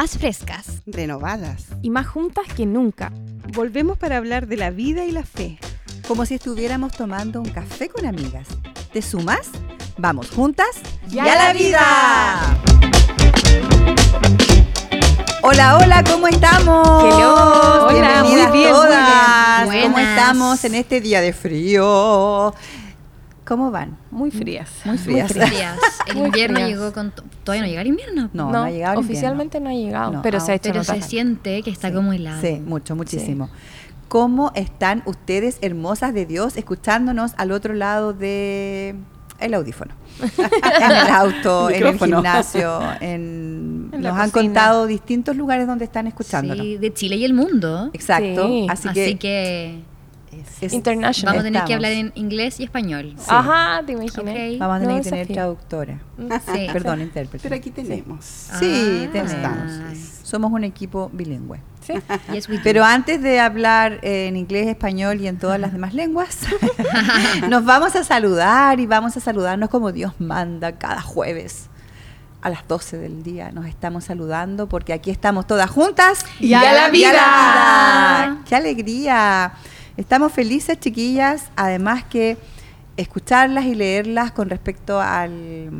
más frescas, renovadas y más juntas que nunca. Volvemos para hablar de la vida y la fe. Como si estuviéramos tomando un café con amigas. ¿Te sumas? Vamos juntas y a la vida. Hola, hola, ¿cómo estamos? Hello. Hola, muy bien, todas. muy bien. ¿Cómo estamos en este día de frío? ¿Cómo van? Muy frías. Muy frías. frías. El Muy invierno frías. llegó con... to- Todavía no llega el invierno. No, no, ha llegado oficialmente no ha llegado, No, pero se ha hecho Pero se siente que está Sí, como helado. Sí, mucho, muchísimo. ¿Cómo están ustedes, hermosas de Dios, escuchándonos al otro lado de el audífono? en el auto, en el gimnasio, en, nos han cocina. contado distintos lugares donde están escuchándonos. Sí, de Chile y el mundo. Exacto. Sí. Así, Así, que, que, es- International. vamos a tener que estamos. hablar en inglés y español. Sí. Ajá, te imaginé. Ok. Vamos a tener No, que tener desafío. traductora. Sí. Perdón, intérprete. Pero aquí tenemos. Sí, Ah. tenemos. Estamos. Somos un equipo bilingüe. Sí. Yes. Pero antes de hablar eh, en inglés, español y en todas las demás lenguas, nos vamos a saludar y vamos a saludarnos como Dios manda cada jueves. A las 12 del día nos estamos saludando porque aquí estamos todas juntas Y a la vida. vida. ¡Qué alegría! Estamos felices, chiquillas. Además que escucharlas y leerlas con respecto al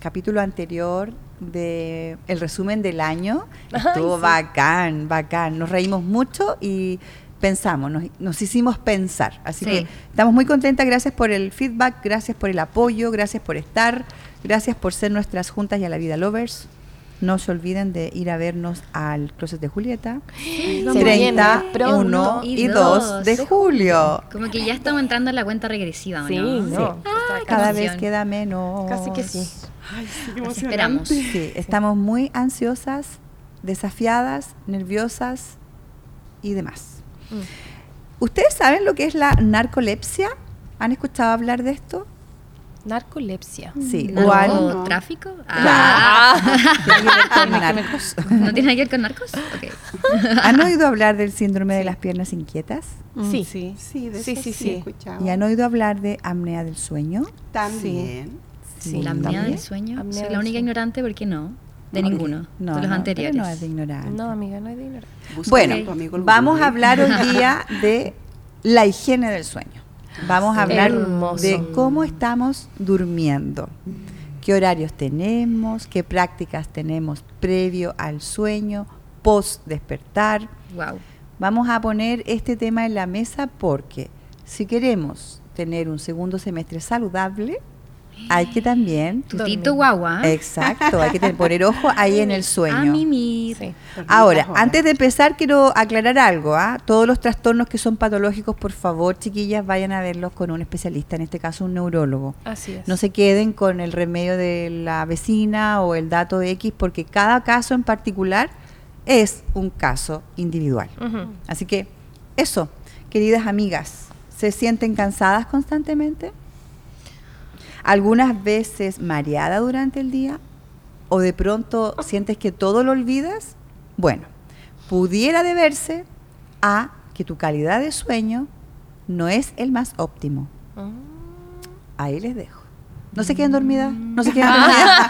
capítulo anterior de el resumen del año Ay, estuvo sí. bacán, bacán. Nos reímos mucho y pensamos, nos, nos hicimos pensar. Así Sí. que estamos muy contentas. Gracias por el feedback, gracias por el apoyo, gracias por estar, gracias por ser nuestras juntas y a la vida lovers. No se olviden de ir a vernos al Closet de Julieta. Se 30, viene 1 Y y 2 de julio. Como que ya estamos entrando en la cuenta regresiva, ¿o Sí, ¿no? no. Ah, Cada vez queda menos. Casi que sí. Ay, sí, qué esperamos. Sí, estamos muy ansiosas, desafiadas, nerviosas y demás. Mm. ¿Ustedes saben lo que es la narcolepsia? ¿Han escuchado hablar de esto? Narcolepsia. Sí. o han- ¿Narcotráfico? Ah. tiene que ver con narcos. ¿No tiene nada que ver con narcos? Ok. ¿Han oído hablar del síndrome de las piernas inquietas? Sí. Sí, sí, de Sí, eso sí, sí, sí. ¿Y han oído hablar de apnea del sueño? También. Sí, la apnea también. del sueño. Apnea Soy del la única sueño. ignorante, ¿por qué no? De ninguno. No, de los no, anteriores. no es de ignorante. No, amiga, no es de ignorar. Busca Bueno, a tu amigo el vamos a hablar hoy día de la higiene del sueño. Vamos a hablar Hermoso. de cómo estamos durmiendo, qué horarios tenemos, qué prácticas tenemos previo al sueño, post despertar. Wow. Vamos a poner este tema en la mesa porque si queremos tener un segundo semestre saludable, hay que también, Tutito guagua. exacto, hay que poner ojo ahí en el sueño. A mimir. Sí. Ahora, antes de empezar, quiero aclarar algo. ¿ah? Todos los trastornos que son patológicos, por favor, chiquillas, vayan a verlos con un especialista, en este caso un neurólogo. Así es. No se queden con el remedio de la vecina o el dato X, porque cada caso en particular es un caso individual. Así que, eso, queridas amigas, ¿se sienten cansadas constantemente? ¿Algunas veces mareada durante el día? ¿O de pronto sientes que todo lo olvidas? Bueno, pudiera deberse a que tu calidad de sueño no es el más óptimo. Mm. Ahí les dejo. ¿No se queden dormidas? ¿No se queden dormidas?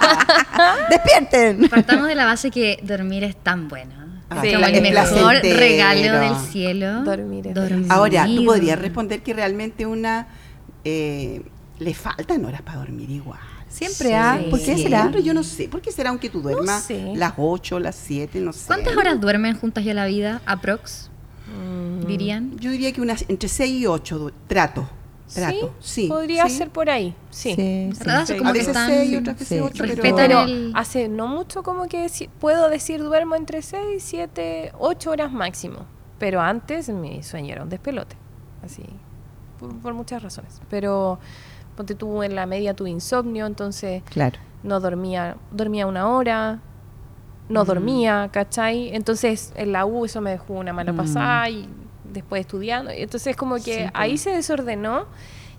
¡Despierten! Partamos de la base que dormir es tan bueno. Ah, Sí, como el mejor regalo del cielo. Dormir es Dormir. Ahora, tú podrías responder que realmente una eh, le faltan horas para dormir igual. Siempre, Sí. ¿ah? ¿Por qué Sí. será? Yo no sé, ¿por qué será aunque tú duermas sé. las 8, las 7, no sé? ¿Cuántas horas duermen juntas ya la vida? ¿Aprox? Mm. Dirían. Yo diría que unas entre 6 y 8 trato. Trato, sí. Podría sí. ser por ahí. Sí. Sí, sí. Sí, Como a que veces están- 6 otras veces sí. 8, pero... Respetan Pero el- hace no mucho como que si- puedo decir duermo entre 6, 7, 8 horas máximo. Pero antes mi sueño era un despelote. Así. Por, por muchas razones. Pero ponte tú en la media tuve insomnio, entonces Claro. no dormía, dormía una hora, no Mm. dormía, ¿cachai? Entonces en la U eso me dejó una mala Mm. pasada y después estudiando. y Entonces como que Sí, pues. ahí se desordenó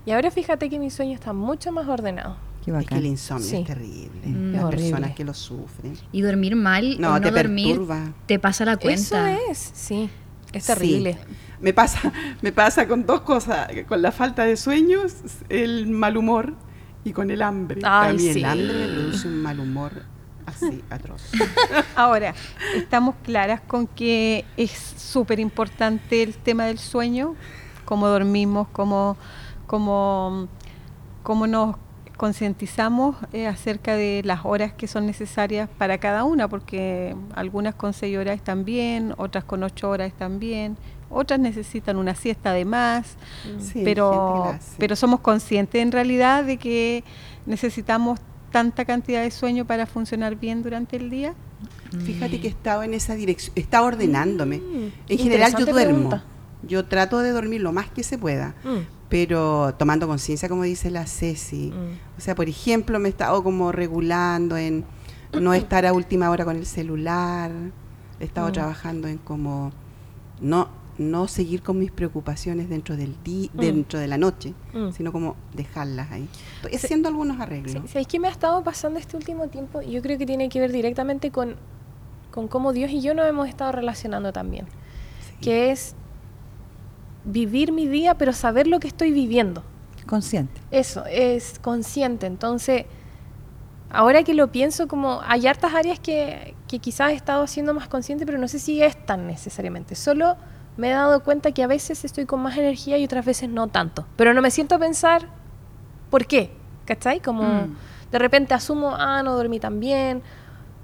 y ahora fíjate que mi sueño está mucho más ordenado. Qué Es que el insomnio Sí. es terrible. Mm. Las horrible. personas que lo sufren. Y dormir mal No, o no te dormir perturba. te pasa la cuenta. Eso es, sí. Es Sí. terrible. Me pasa, me pasa con dos cosas, con la falta de sueños, el mal humor y con el hambre. Ay, sí. el hambre me produce un mal humor así, atroz. Ahora, estamos claras con que es súper importante el tema del sueño, cómo dormimos, cómo, cómo, cómo nos concientizamos eh, acerca de las horas que son necesarias para cada una, porque algunas con seis horas están bien, otras con ocho horas están bien, otras necesitan una siesta de más, Sí, gente que pero, pero somos conscientes en realidad de que necesitamos tanta cantidad de sueño para funcionar bien durante el día. Fíjate que he estado en esa dirección, está ordenándome. Mm, en general yo duermo. pregunta. Yo trato de dormir lo más que se pueda, Mm, pero tomando conciencia, como dice la Ceci. mm. O sea, por ejemplo, me he estado como regulando en no estar a última hora con el celular. He estado Mm. trabajando en como no no seguir con mis preocupaciones dentro del día, Mm. dentro de la noche, Mm. sino como dejarlas ahí. Estoy Sí. haciendo algunos arreglos. ¿Sabéis qué me ha estado pasando este último tiempo? Yo creo que tiene que ver directamente con, con cómo Dios y yo nos hemos estado relacionando también. Sí. Que es vivir mi día, pero saber lo que estoy viviendo. Consciente. Eso, es consciente. Entonces, ahora que lo pienso, como hay hartas áreas que, que quizás he estado haciendo más consciente, pero no sé si es tan necesariamente. Solo me he dado cuenta que a veces estoy con más energía y otras veces no tanto. Pero no me siento a pensar por qué, ¿cachai? Como Mm. de repente asumo, ah, no dormí tan bien,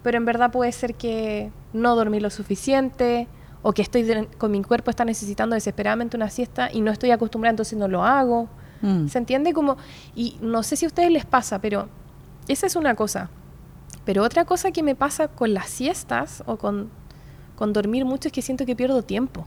pero en verdad puede ser que no dormí lo suficiente o que estoy de- con mi cuerpo está necesitando desesperadamente una siesta y no estoy acostumbrada, entonces no lo hago. Mm. ¿Se entiende? Como, y no sé si a ustedes les pasa, pero esa es una cosa. Pero otra cosa que me pasa con las siestas o con, con dormir mucho es que siento que pierdo tiempo.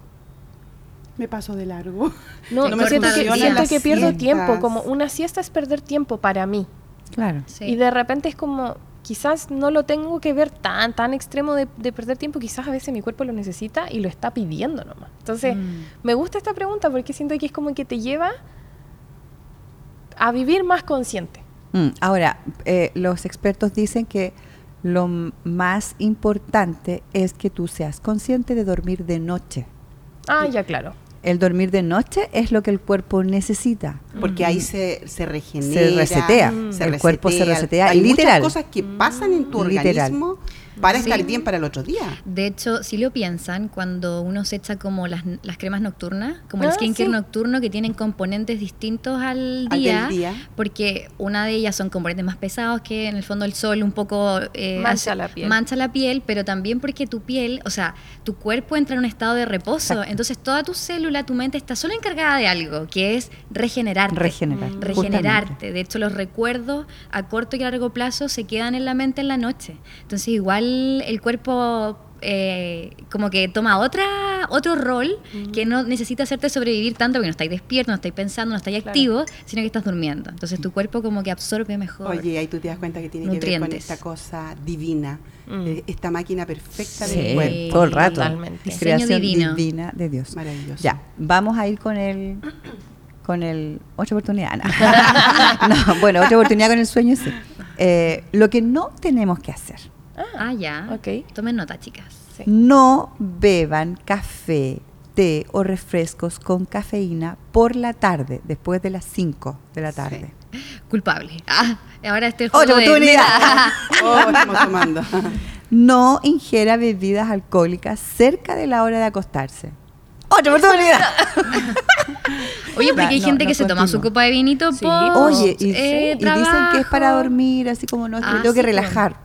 Me paso de largo. No, No me siento, que, siento que pierdo siestas. tiempo. Como una siesta es perder tiempo para mí. Claro. Sí. Y de repente es como, quizás no lo tengo que ver tan, tan extremo de, de perder tiempo, quizás a veces mi cuerpo lo necesita y lo está pidiendo nomás. Entonces, Mm. me gusta esta pregunta porque siento que es como que te lleva a vivir más consciente. Mm, Ahora, eh, los expertos dicen que lo más importante es que tú seas consciente de dormir de noche. Ah, ya, claro. El dormir de noche es lo que el cuerpo necesita. Porque ahí se, se regenera. Se resetea. Se el cuerpo se resetea. Hay literal. muchas cosas que pasan en tu Literal. organismo para Sí. estar bien para el otro día. De hecho, si lo piensan, cuando uno se echa como las, las cremas nocturnas, como el Ah, skincare sí. nocturno, que tienen componentes distintos al día, porque una de ellas son componentes más pesados que en el fondo el sol un poco eh, Mancha hace- la piel. mancha la piel, pero también porque tu piel, o sea, tu cuerpo entra en un estado de reposo, Exacto. entonces toda tu célula, tu mente está solo encargada de algo, que es regenerarte. Regenerar. Mm. regenerarte. justamente. De hecho, los recuerdos a corto y a largo plazo se quedan en la mente en la noche. Entonces, igual el cuerpo eh, como que toma otra otro rol que no necesita hacerte sobrevivir tanto porque no estáis despierto, no estáis pensando, no estáis Claro. activo, sino que estás durmiendo. Entonces, tu cuerpo como que absorbe mejor. Oye, ahí tú te das cuenta que tiene que ver con Nutrientes. esta cosa divina, Mm. eh, esta máquina perfecta Sí. del cuerpo. todo el rato. Totalmente. Creación divino. divina de Dios. Maravilloso. Ya, vamos a ir con el con el otra oportunidad. No. No, bueno, otra oportunidad con el sueño sí. Eh, lo que no tenemos que hacer. Ah, ya. Ok. Tomen nota, chicas. Sí. No beban café, té o refrescos con cafeína por la tarde, después de las 5 de la tarde. Culpable. Ah, ahora este Otra oportunidad. Oh, estamos tomando. No ingiera bebidas alcohólicas cerca de la hora de acostarse. Otra oportunidad. Oye, porque hay no, gente no que se toma su copa de vinito Sí, post, Oye, y, eh, y dicen que es para dormir, así como no, es que me Ah, tengo que pues.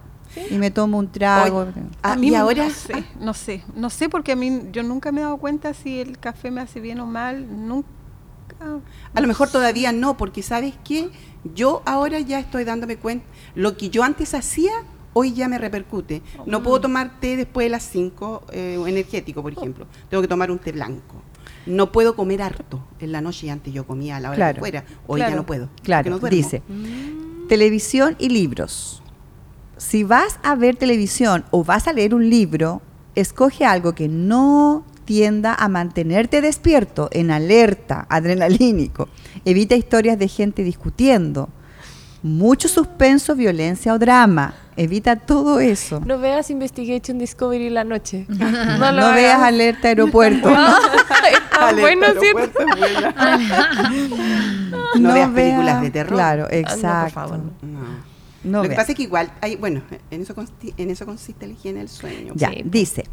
Y me tomo un trago. Ah, A mí y ahora no sé, no sé, no sé porque a mí yo nunca me he dado cuenta si el café me hace bien o mal, nunca. A lo mejor todavía no, porque ¿sabes qué? Yo ahora ya estoy dándome cuenta, lo que yo antes hacía, hoy ya me repercute. No puedo tomar té después de las 5, energético, por ejemplo. Tengo que tomar un té blanco. No puedo comer harto en la noche antes yo comía a la hora Claro. que fuera. Hoy ya no puedo. Claro, no dice, televisión y libros. Si vas a ver televisión o vas a leer un libro, escoge algo que no tienda a mantenerte despierto, en alerta, adrenalínico. Evita historias de gente discutiendo. Mucho suspenso, violencia o drama. Evita todo eso. No veas Investigation Discovery la noche. No, No, lo veas alerta aeropuerto. Está Alerta, bueno, ¿cierto? aeropuerto, es buena. No veas películas de terror. Claro, Ah, no, por exacto. favor. No. Lo que pasa es que igual, hay, bueno, en eso, en eso consiste la higiene del sueño. Ya, Sí. dice,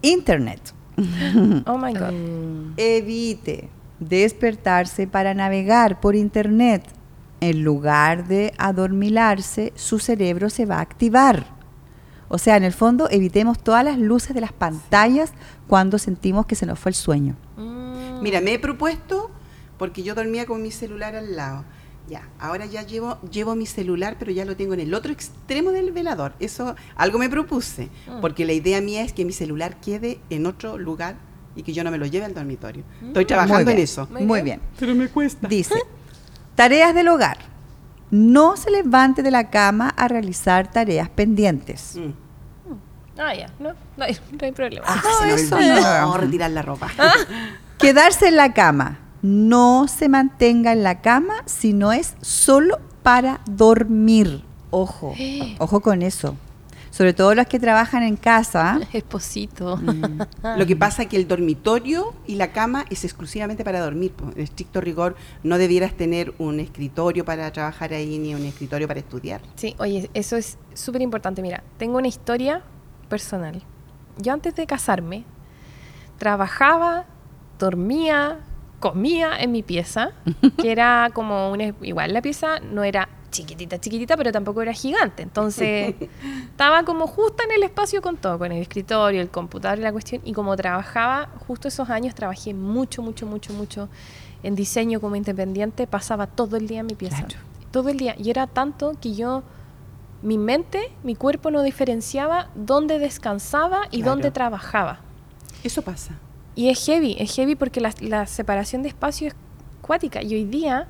Internet. Oh my God. Mm. Evite despertarse para navegar por Internet. En lugar de adormilarse, su cerebro se va a activar. O sea, en el fondo, evitemos todas las luces de las pantallas cuando sentimos que se nos fue el sueño. Mm. Mira, me he propuesto, porque yo dormía con mi celular al lado. Ya, ahora ya llevo, llevo mi celular, pero ya lo tengo en el otro extremo del velador. Eso, algo me propuse, Mm. porque la idea mía es que mi celular quede en otro lugar y que yo no me lo lleve al dormitorio. Estoy Mm. trabajando Muy en eso. Muy Muy bien. bien. Pero me cuesta. Dice, tareas del hogar. No se levante de la cama a realizar tareas pendientes. Mm. Ah, ya, no, no hay, no hay problema. Ah, No, eso olvidó no. retirar la ropa. Quedarse en la cama. No se mantenga en la cama si no es solo para dormir. Ojo, ojo con eso. Sobre todo los que trabajan en casa. Esposito. Lo que pasa es que el dormitorio y la cama es exclusivamente para dormir. En estricto rigor, no debieras tener un escritorio para trabajar ahí ni un escritorio para estudiar. Sí, oye, eso es súper importante. Mira, tengo una historia personal. Yo antes de casarme, trabajaba, dormía, comía en mi pieza, que era como una... Igual la pieza no era chiquitita, chiquitita, pero tampoco era gigante. Entonces, estaba como justo en el espacio con todo, con el escritorio, el computador y la cuestión. Y como trabajaba, justo esos años trabajé mucho, mucho, mucho, mucho en diseño como independiente, pasaba todo el día en mi pieza. Claro. Todo el día. Y era tanto que yo, mi mente, mi cuerpo no diferenciaba dónde descansaba y Claro. dónde trabajaba. Eso pasa. Y es heavy, es heavy porque la, la separación de espacio es cuática. Y hoy día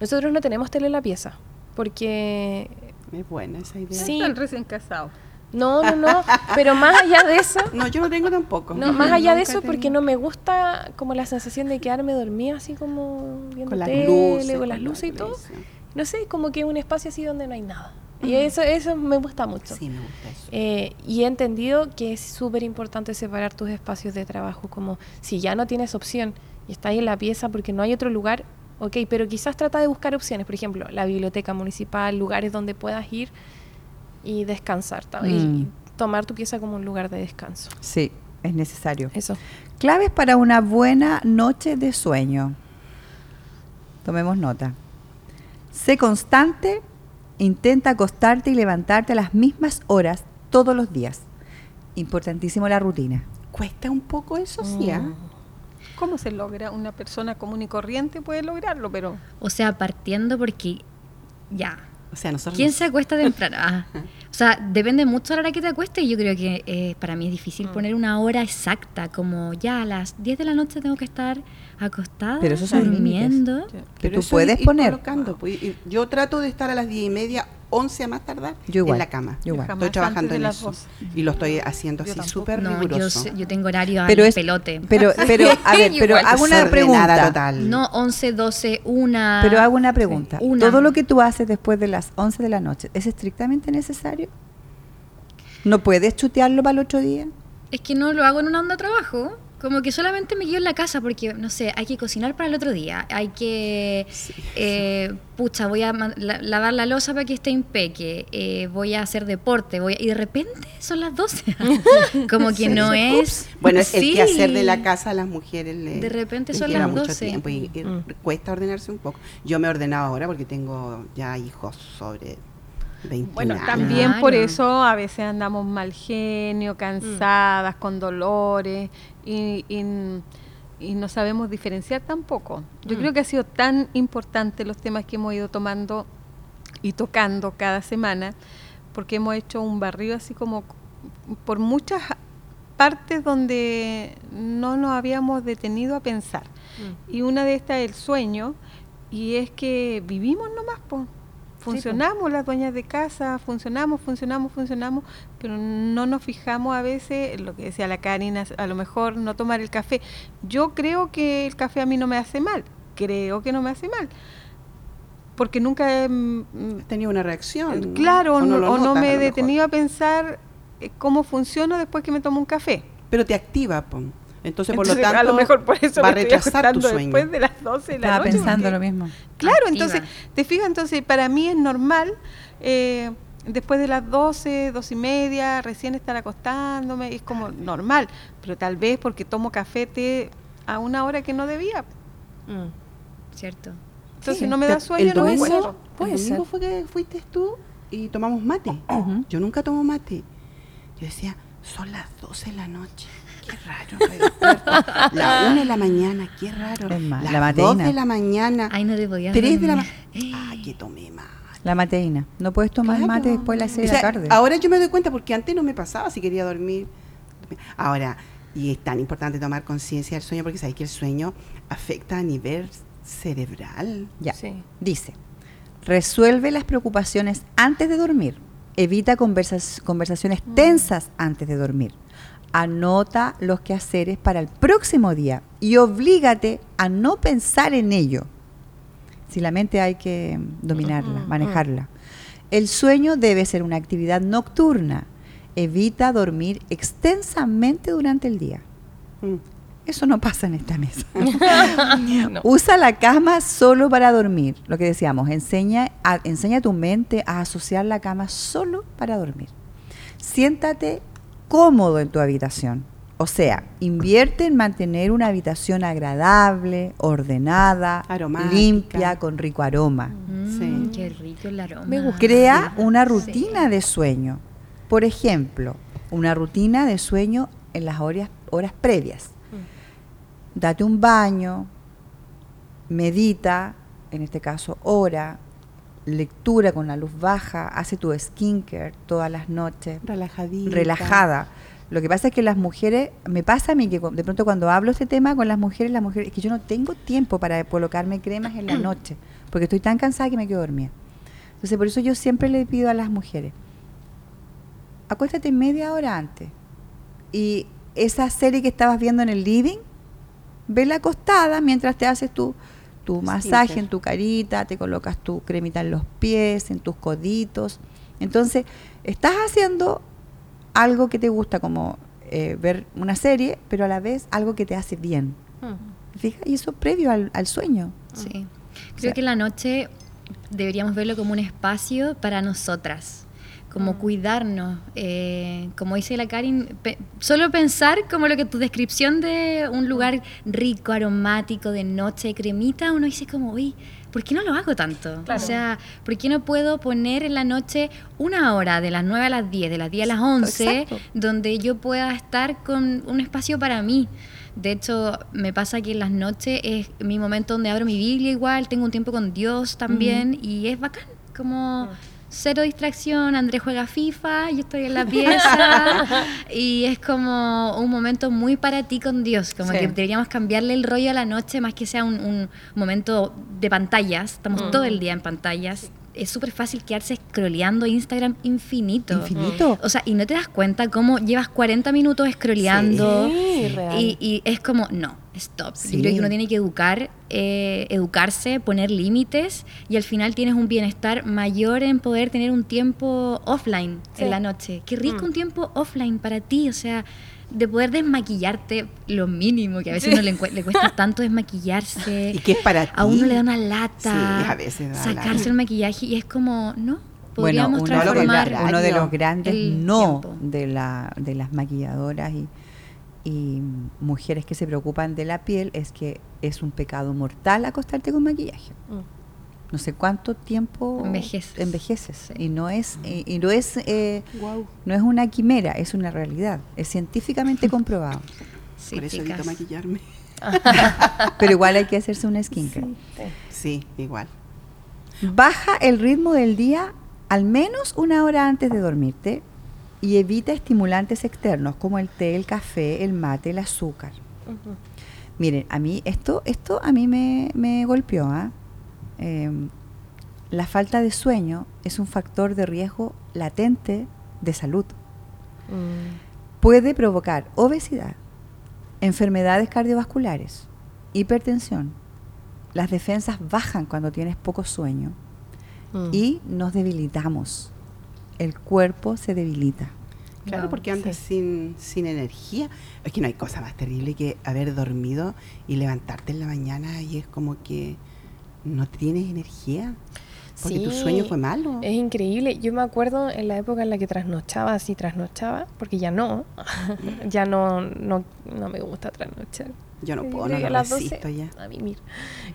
nosotros no tenemos tele en la pieza. Porque Es buena esa idea. Sí. Están recién casados. no, no, no. Pero más allá de eso, No, yo no tengo tampoco. no, más allá de eso, porque no me gusta como la sensación de quedarme dormida así como viendo con las tele, luces. con las luces y todo. No sé, como que un espacio así donde no hay nada. Y eso, eso me gusta mucho. Sí, me gusta eso. Eh, y he entendido que es súper importante separar tus espacios de trabajo, como si ya no tienes opción y estás en la pieza porque no hay otro lugar, ok, pero quizás trata de buscar opciones, por ejemplo, la biblioteca municipal, lugares donde puedas ir y descansar, y- Mm. y tomar tu pieza como un lugar de descanso. Sí, es necesario. Eso. Claves para una buena noche de sueño. Tomemos nota. Sé constante, intenta acostarte y levantarte a las mismas horas todos los días. Importantísimo la rutina. Cuesta un poco eso, sí. ¿ah? Mm. ¿Cómo se logra? Una persona común y corriente puede lograrlo, pero O sea, partiendo porque ya. O sea, nosotros. ¿Quién se acuesta temprano? Ah. O sea, depende mucho de la hora que te acuestes y yo creo que eh, para mí es difícil Mm. poner una hora exacta, como ya a las 10 de la noche tengo que estar acostada, Pero esos son durmiendo. Que Pero tú eso puedes ir- ir poner. colocando, pues, Yo trato de estar a las diez y media, 11 a más tardar, Yo igual, en la cama. yo igual. Estoy trabajando en eso. 12. Y lo estoy haciendo Yo así súper No, yo, riguroso. yo tengo horario Pero al es- pelote. Pero, pero, a ver, pero hago una pregunta. total. No 11, 12, 1. Pero hago una pregunta. Una. ¿Todo lo que tú haces después de las 11 de la noche es estrictamente necesario? ¿No puedes chutearlo para el otro día? Es que no lo hago en una onda de trabajo. Como que solamente me quedo en la casa porque, no sé, hay que cocinar para el otro día. Hay que, eh, pucha, voy a la- lavar la losa para que esté impeque. eh, voy a hacer deporte. Voy a- y de repente son las 12. Como que no es... Bueno, Sí. el que hacer de la casa a las mujeres le, De repente les son las mucho 12. tiempo y, y Mm. cuesta ordenarse un poco. Yo me he ordenado ahora porque tengo ya hijos sobre 20 Bueno, también Claro. por eso a veces andamos mal genio, cansadas, con dolores y, y- y no sabemos diferenciar tampoco. Yo Mm. creo que ha sido tan importante los temas que hemos ido tomando y tocando cada semana, porque hemos hecho un barrido así como por muchas partes donde no nos habíamos detenido a pensar. Y una de estas es el sueño, y es que vivimos nomás, po. Funcionamos las dueñas de casa, funcionamos, funcionamos, funcionamos, pero no nos fijamos a veces, lo que decía la Karina, a lo mejor no tomar el café. Yo creo que el café a mí no me hace mal, creo que no me hace mal, porque nunca he, mm, Has tenido una reacción. claro, o no, lo o no notas, me he detenido a pensar eh, cómo funciona después que me tomo un café. Pero te activa, pon. Entonces, por lo Entonces, tanto, a lo mejor por eso va a retrasar tu sueño. después de las 12 de la Estaba noche. pensando porque- lo mismo. Claro, Activa. entonces, te fijas, entonces para mí es normal, eh, después de las 12, 12 y media, recién estar acostándome, es como normal, pero tal vez porque tomo café té a una hora que no debía. Mm. ¿Cierto? Entonces Sí. no me da sueño, el no me acuerdo. Puede el domingo ser. fue que fuiste tú y tomamos mate. Ujú. Yo nunca tomo mate. Yo decía, son las 12 de la noche. Qué raro. la 1 de la mañana, qué raro. Es más, las la 2 mateína. de la mañana. Ay, no te podías 3 de la mañana. Ah, que tomé más. La mateína. No puedes tomar Claro. mate después de las 6 O de la tarde. Ahora yo me doy cuenta porque antes no me pasaba si quería dormir. Ahora, y es tan importante tomar conciencia del sueño porque sabes que el sueño afecta a nivel cerebral. Ya. Sí. Dice, resuelve las preocupaciones antes de dormir. Evita conversas- conversaciones tensas antes de dormir. Anota los quehaceres para el próximo día y oblígate a no pensar en ello. Si la mente hay que dominarla, Ujú, manejarla. El sueño debe ser una actividad nocturna. Evita dormir extensamente durante el día. Mm. Eso no pasa en esta mesa. No. Usa la cama solo para dormir. Lo que decíamos, enseña a, enseña a tu mente a asociar la cama solo para dormir. Siéntate cómodo en tu habitación. O sea, invierte en mantener una habitación agradable, ordenada, Aromática. limpia, con rico aroma. Mm, Sí. Qué rico el aroma. Me gusta. Crea una Sí. rutina de sueño. Por ejemplo, una rutina de sueño en las horas, horas previas. Date un baño, medita, en este caso ora, lectura con la luz baja, hace tu skincare todas las noches, Relajadita. relajada. Lo que pasa es que las mujeres, me pasa a mí que de pronto cuando hablo este tema con las mujeres, las mujeres, es que yo no tengo tiempo para colocarme cremas en la noche, porque estoy tan cansada que me quedo dormida. Entonces por eso yo siempre le pido a las mujeres, acuéstate media hora antes. Y esa serie que estabas viendo en el living, vela acostada mientras te haces tu, tu masaje en tu carita, te colocas tu cremita en los pies, en tus coditos. Entonces, estás haciendo algo que te gusta, como eh, ver una serie, pero a la vez algo que te hace bien. Mm. ¿Fija? Y eso previo al, al sueño. Sí. Creo sea- que la noche deberíamos verlo como un espacio para nosotras, como cuidarnos. eh, como dice la Karin, pe- solo pensar como lo que tu descripción de un lugar rico, aromático, de noche, cremita, uno dice como, uy, ¿por qué no lo hago tanto? Claro. O sea, ¿por qué no puedo poner en la noche una hora, de las 9 a las 10, de las 10 a las 11, Exacto. donde yo pueda estar con un espacio para mí? De hecho, me pasa que en las noches es mi momento donde abro mi Biblia igual, tengo un tiempo con Dios también y es bacán, como cero distracción, Andrés juega FIFA, yo estoy en la pieza y es como un momento muy para ti con Dios, como Sí. que deberíamos cambiarle el rollo a la noche más que sea un, un momento de pantallas, estamos Mm. todo el día en pantallas, es súper fácil quedarse scrolleando Instagram infinito. Infinito. O sea, y no te das cuenta cómo llevas 40 minutos scrolleando. Sí, real. Y, y es como, no, stop. Sí. Yo creo que uno tiene que educar, eh, educarse, poner límites y al final tienes un bienestar mayor en poder tener un tiempo offline Sí. en la noche. Qué rico Mm. un tiempo offline para ti, o sea, de poder desmaquillarte lo mínimo, que a veces uno le, le cuesta tanto desmaquillarse. ¿Y qué es para ti? A uno le da una lata Sí, a veces da sacarse lata. el maquillaje y es como, no, Bueno, podríamos uno, transformar gra- uno de los grandes no de, la, de las maquilladoras y, y mujeres que se preocupan de la piel es que es un pecado mortal acostarte con maquillaje. Mm. No sé cuánto tiempo Envejeces. envejeces. Sí. Y no es, y, y no es eh, no es una quimera, es una realidad. Es científicamente comprobado. Sí, Por eso evito maquillarme. Pero igual hay que hacerse un skincare. Sí, igual. Baja el ritmo del día al menos una hora antes de dormirte y evita estimulantes externos como el té, el café, el mate, el azúcar. Miren, a mí esto, esto a mí me, me golpeó. ¿ah? Em, la falta de sueño es un factor de riesgo latente de salud. Mm. Puede provocar obesidad, enfermedades cardiovasculares, hipertensión. Las defensas bajan cuando tienes poco sueño Mm. y nos debilitamos. El cuerpo se debilita. Claro, porque andas sin, sin energía. Es que no hay cosa más terrible que haber dormido y levantarte en la mañana y es como que no tienes energía. Porque tu sueño fue malo. Es increíble. Yo me acuerdo en la época en la que trasnochaba, así trasnochaba, porque ya no, ya no, no, no me gusta trasnochar. Yo no puedo, no lo las 12 resisto ya. A mimir.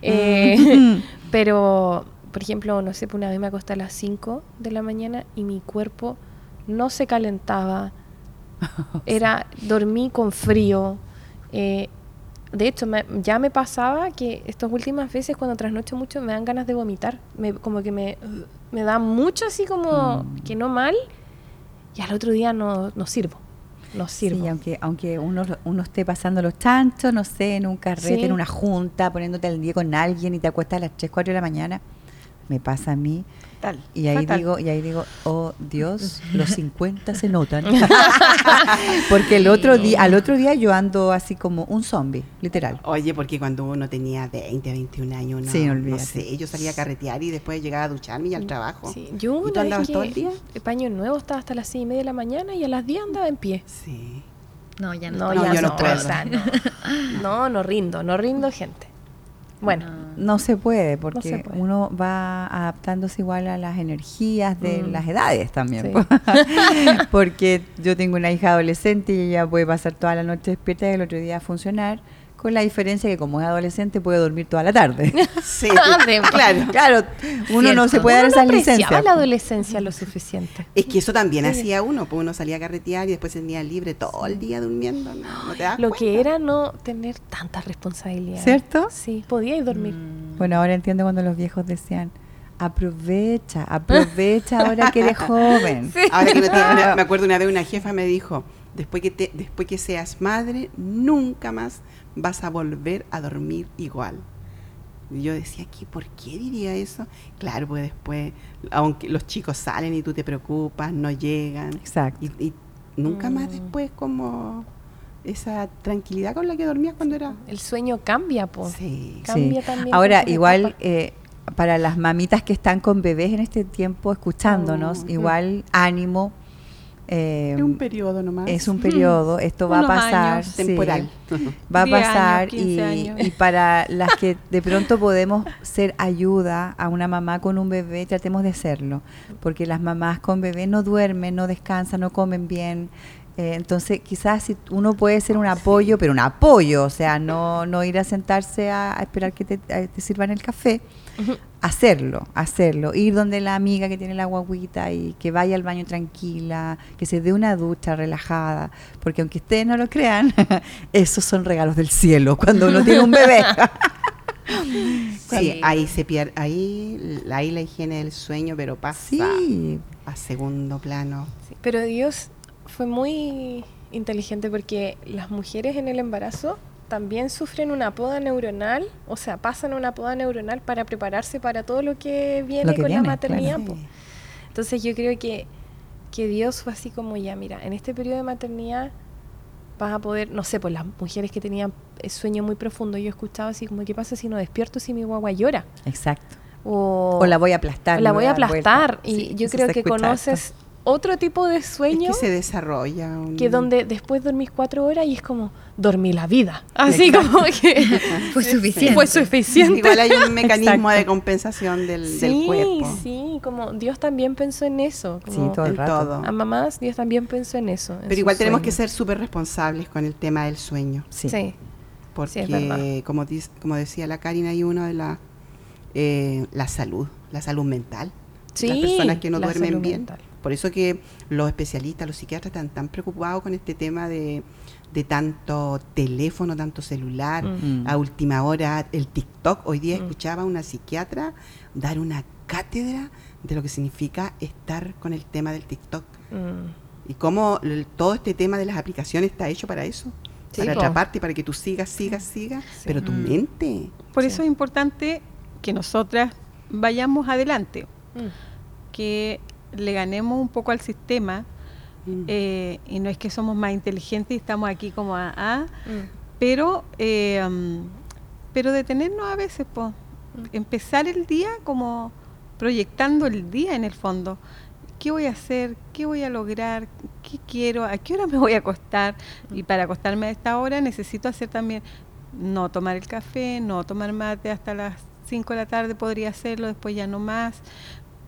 Eh, pero, por ejemplo, no sé, una vez me acosté a las 5 de la mañana y mi cuerpo no se calentaba. Era, dormí con frío. eh, de hecho, me- ya me pasaba que estas últimas veces cuando trasnocho mucho me dan ganas de vomitar. Me, como que me, me da mucho así como Mm. que no mal y al otro día no, no sirvo. No sirvo. Sí, aunque, aunque uno, uno esté pasando los chanchos, no sé, en un carrete, Sí. en una junta, poniéndote al día con alguien y te acuestas a las 3, 4 de la mañana, me pasa a mí. Tal, Y ahí fatal. digo, y ahí digo, oh Dios, los 50 se notan. Porque el otro día, al otro día yo ando así como un zombie, literal. Oye, porque cuando uno tenía 20, 21 años, uno, Sí, no olvídate. sé, yo salía a carretear y después llegaba a ducharme y al trabajo. Sí, Yo ¿Y tú una vez andabas que todo el día? el paño nuevo estaba hasta las 6 y media de la mañana y a las 10 andaba en pie. Sí. No, ya no. No, ya no no, no. No, no rindo, no rindo gente. Bueno, No se puede, porque se puede. uno va adaptándose igual a las energías de Mm. las edades también. Sí. porque yo tengo una hija adolescente y ella puede pasar toda la noche despierta y el otro día funcionar, con la diferencia que como es adolescente puede dormir toda la tarde. Sí, claro. claro, uno no se puede dar uno no esa licencia. apreciaba la adolescencia lo suficiente. Es que eso también Sí. hacía uno, pues uno salía a carretear y después se tenía libre todo el día durmiendo, ¿no? ¿No te das Lo que era no tener tantas responsabilidades. ¿Cierto? Sí, podíais dormir. Bueno, ahora entiendo cuando los viejos decían, aprovecha, aprovecha ahora que eres joven. Ahora que no te- me acuerdo una vez una jefa me dijo, después que te, después que seas madre, nunca más vas a volver a dormir igual. Y yo decía, ¿qué, ¿por qué diría eso? Claro, pues después, aunque los chicos salen y tú te preocupas, no llegan. Exacto. Y, y nunca más Mm. después como esa tranquilidad con la que dormías cuando era... El sueño cambia, po. Sí. Cambia también Ahora, igual, eh, para las mamitas que están con bebés en este tiempo escuchándonos, Oh. igual ánimo. Eh, Es un periodo nomás. es un periodo, esto va a pasar. años. sí, temporal. va a 10 años, pasar 15 y, años. y para las que de pronto podemos ser ayuda a una mamá con un bebé, tratemos de serlo, porque las mamás con bebé no duermen, no descansan, no comen bien. Eh, entonces, quizás si uno puede ser un apoyo, pero un apoyo, o sea, no, no ir a sentarse a, a esperar que te, a- te sirvan el café, hacerlo, hacerlo, ir donde la amiga que tiene la guaguita y que vaya al baño tranquila, que se dé una ducha relajada, porque aunque ustedes no lo crean, esos son regalos del cielo cuando uno tiene un bebé. Sí, Sí. ahí se pierde, ahí, ahí la higiene del sueño, pero pasa sí, a segundo plano. Sí, Pero Dios fue muy inteligente porque las mujeres en el embarazo también sufren una poda neuronal, o sea, pasan una poda neuronal para prepararse para todo lo que viene Lo que con viene, la maternidad. claro. Entonces yo creo que, que Dios fue así como ya, mira, en este periodo de maternidad vas a poder, no sé, pues las mujeres que tenían sueño muy profundo, yo escuchaba así como, ¿qué pasa si no despierto si mi guagua llora? exacto. O, O la voy a aplastar. o la voy a vuelta. aplastar. Y Sí, yo creo que escucha conoces otro tipo de Es sueño que se desarrolla. un- que donde después dormís cuatro horas y es como dormí la vida. Así como que Fue suficiente. fue suficiente. Igual hay un mecanismo de compensación del, sí, del cuerpo. sí, como Dios también pensó en eso. Sí, todo el en rato. todo. A mamás Dios también pensó en eso. en Pero igual tenemos que ser súper responsables con el tema del sueño. Sí. Sí. Porque, como, como decía la Karina, hay uno de la, eh, la salud, la salud mental. Sí, las personas que no la duermen salud bien. mental. Por eso que los especialistas, los psiquiatras están tan preocupados con este tema de, de tanto teléfono, tanto celular, Mm. Mm. a última hora, el TikTok. Hoy día Mm. escuchaba a una psiquiatra dar una cátedra de lo que significa estar con el tema del TikTok. Mm. Y cómo el- todo este tema de las aplicaciones está hecho para eso. Sí, para atraparte, para que tú sigas, sigas, sigas. Pero tu mente. Por Sí. eso es importante que nosotras vayamos adelante, Mm. que le ganemos un poco al sistema. Mm. eh, y no es que somos más inteligentes y estamos aquí como a, a, Mm. pero eh, pero detenernos a veces pues Mm. empezar el día como proyectando el día en el fondo ¿qué voy a hacer? ¿Qué voy a lograr? ¿Qué quiero? ¿A qué hora me voy a acostar? Y para acostarme a esta hora necesito hacer también, no tomar el café, no tomar mate hasta las 5 de la tarde, podría hacerlo, después ya no más,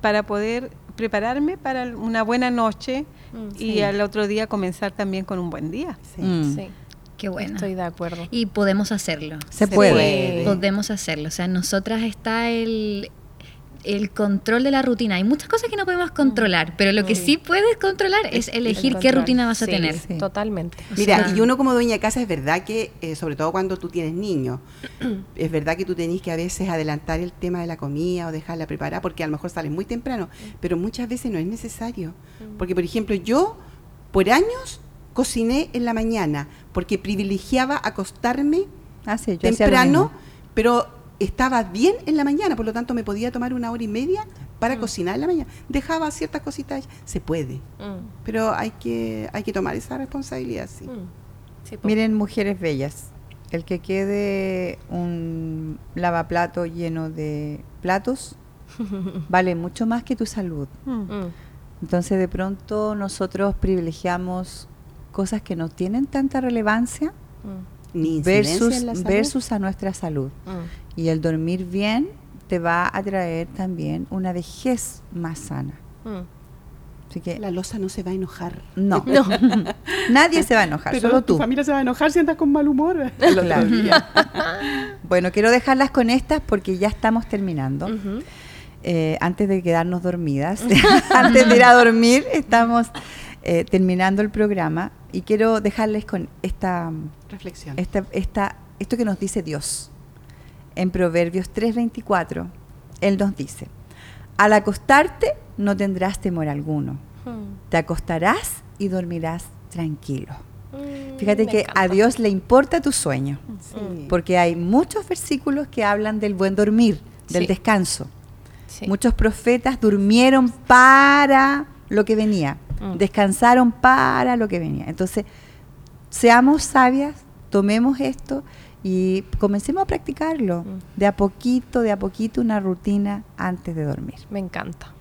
para poder prepararme para una buena noche Mm, y sí. al otro día comenzar también con un buen día. Sí. Mm. Sí, Qué bueno. estoy de acuerdo. Y podemos hacerlo. Se Se puede. puede. Podemos hacerlo. O sea, nosotras está el, el control de la rutina. Hay muchas cosas que no podemos controlar, pero lo que Sí. puedes controlar es El elegir qué rutina vas a Sí, tener. Sí. Totalmente. O Mira, sea- y uno como dueña de casa es verdad que, eh, sobre todo cuando tú tienes niños, es verdad que tú tenés que a veces adelantar el tema de la comida o dejarla preparada porque a lo mejor sales muy temprano, pero muchas veces no es necesario. Porque, por ejemplo, yo por años cociné en la mañana porque privilegiaba acostarme Ah, sí, yo temprano, pero estaba bien en la mañana, por lo tanto me podía tomar una hora y media para Mm. cocinar en la mañana. Dejaba ciertas cositas, se puede, Mm, pero hay que, hay que tomar esa responsabilidad, sí. mm. Sí. Miren, mujeres bellas, el que quede un lavaplato lleno de platos vale mucho más que tu salud. Entonces, de pronto nosotros privilegiamos cosas que no tienen tanta relevancia mm, Ni versus, en la salud. versus a nuestra salud. mm. Y el dormir bien te va a traer también una vejez más sana. Mm. Así que La losa no se va a enojar. no, nadie se va a enojar, Pero solo tu tú. familia se va a enojar si andas con mal humor. Claro. Bueno, quiero dejarlas con estas porque ya estamos terminando. Ujú. Eh, antes de quedarnos dormidas, antes de ir a dormir, estamos eh, terminando el programa y quiero dejarles con esta, Reflexión. esta, esta, esto que nos dice Dios. En Proverbios 3:24, Él nos dice, al acostarte no tendrás temor alguno, Mm. te acostarás y dormirás tranquilo. Mm, Fíjate me que encanta. a Dios le importa tu sueño, Sí. porque hay muchos versículos que hablan del buen dormir, del Sí. descanso. Sí. Muchos profetas durmieron para lo que venía, Mm. descansaron para lo que venía. Entonces, seamos sabias, tomemos esto y comencemos a practicarlo. Mm. De a poquito, de a poquito, una rutina antes de dormir. Me encanta.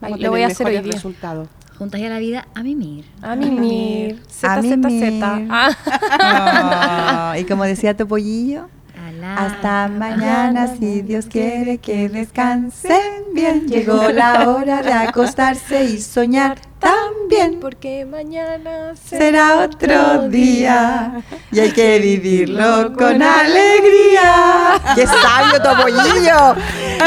Vamos Lo voy a hacer hoy día. resultados. Juntas y a la vida a mimir. A mimir. A Z, Z, mimir. Z. Ah. Ah, y como decía tu pollillo, A la- hasta mañana si Dios quiere que descansen bien. Llegó la hora de acostarse y soñar Porque mañana Será otro día y hay que vivirlo con alegría. ¡Qué sabio tu apoyillo!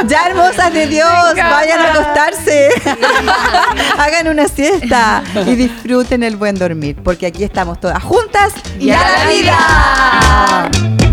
Ya hermosas de Dios, vayan a acostarse. Hagan una siesta y disfruten el buen dormir, porque aquí estamos todas juntas y, a la vida.